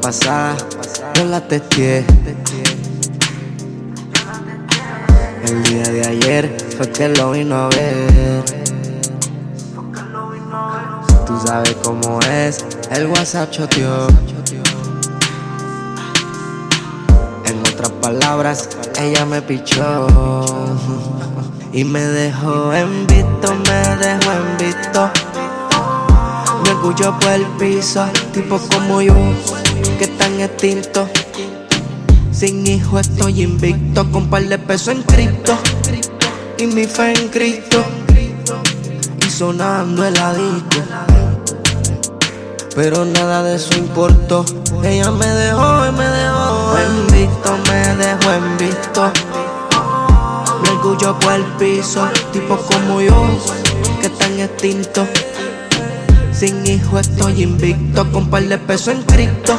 pasada yo la testé. El día de ayer fue que lo vino a ver. Tú sabes cómo es, el WhatsApp choteó. En otras palabras, ella me pichó. Y me dejó en visto, me dejó orgullo por el piso, tipo como yo, que tan extinto. Sin hijo estoy invicto, con par de pesos en cripto. Y mi fe en Cristo. Y sonando el adicto. Pero nada de eso importó. Ella me dejó y me dejó en me dejó en visto. Me orgullo por el piso, tipo como yo, que tan extinto. Sin hijo estoy invicto, con par de pesos en Cristo.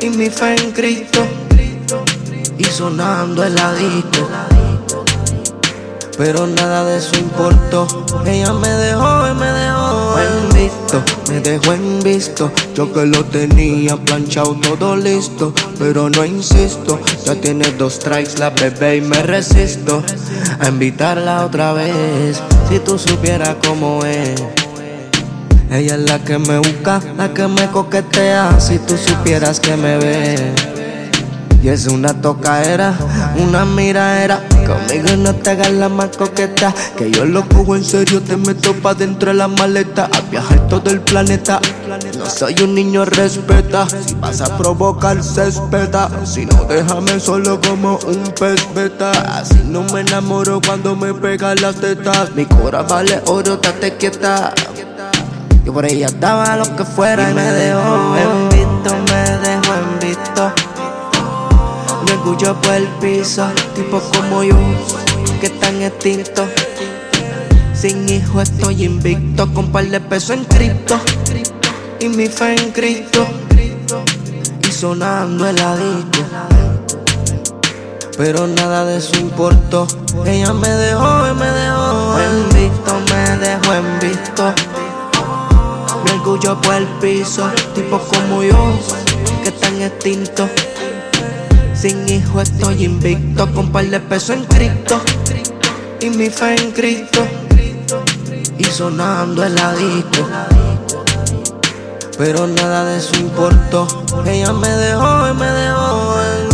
Y mi fe en Cristo. Y sonando el adicto. Pero nada de eso importó. Ella me dejó y me dejó en visto. Me dejó en visto. Yo que lo tenía planchado todo listo. Pero no insisto. Ya tiene dos strikes la bebé y me resisto a invitarla otra vez. Si tú supieras cómo es. Ella es la que me busca, la que me coquetea. Si tú supieras que me ve. Y es una tocaera, una miraera. Conmigo no te hagas la más coqueta. Que yo lo cojo en serio, te meto pa' dentro de la maleta. A viajar todo el planeta. No soy un niño, respeta. Si vas a provocar, se espeta. Si no, déjame solo como un pez beta. Así no me enamoro cuando me pegan las tetas. Mi cora vale oro, date quieta. Yo por ella daba lo que fuera y, me dejó en visto, me dejó en visto. Me orgullo por el piso, tipo como yo, que tan extinto. Sin hijo estoy invicto, con par de pesos en cripto. Y mi fe en Cristo. Y sonando el adicto. Pero nada de eso importó. Ella me dejó me dejó en visto, me dejó en visto. Orgullo por el piso, tipo como yo, que tan extinto. Sin hijo estoy invicto, con par de pesos en Cristo. Y mi fe en Cristo. Y sonando el adicto. Pero nada de eso importó. Ella me dejó y me dejó en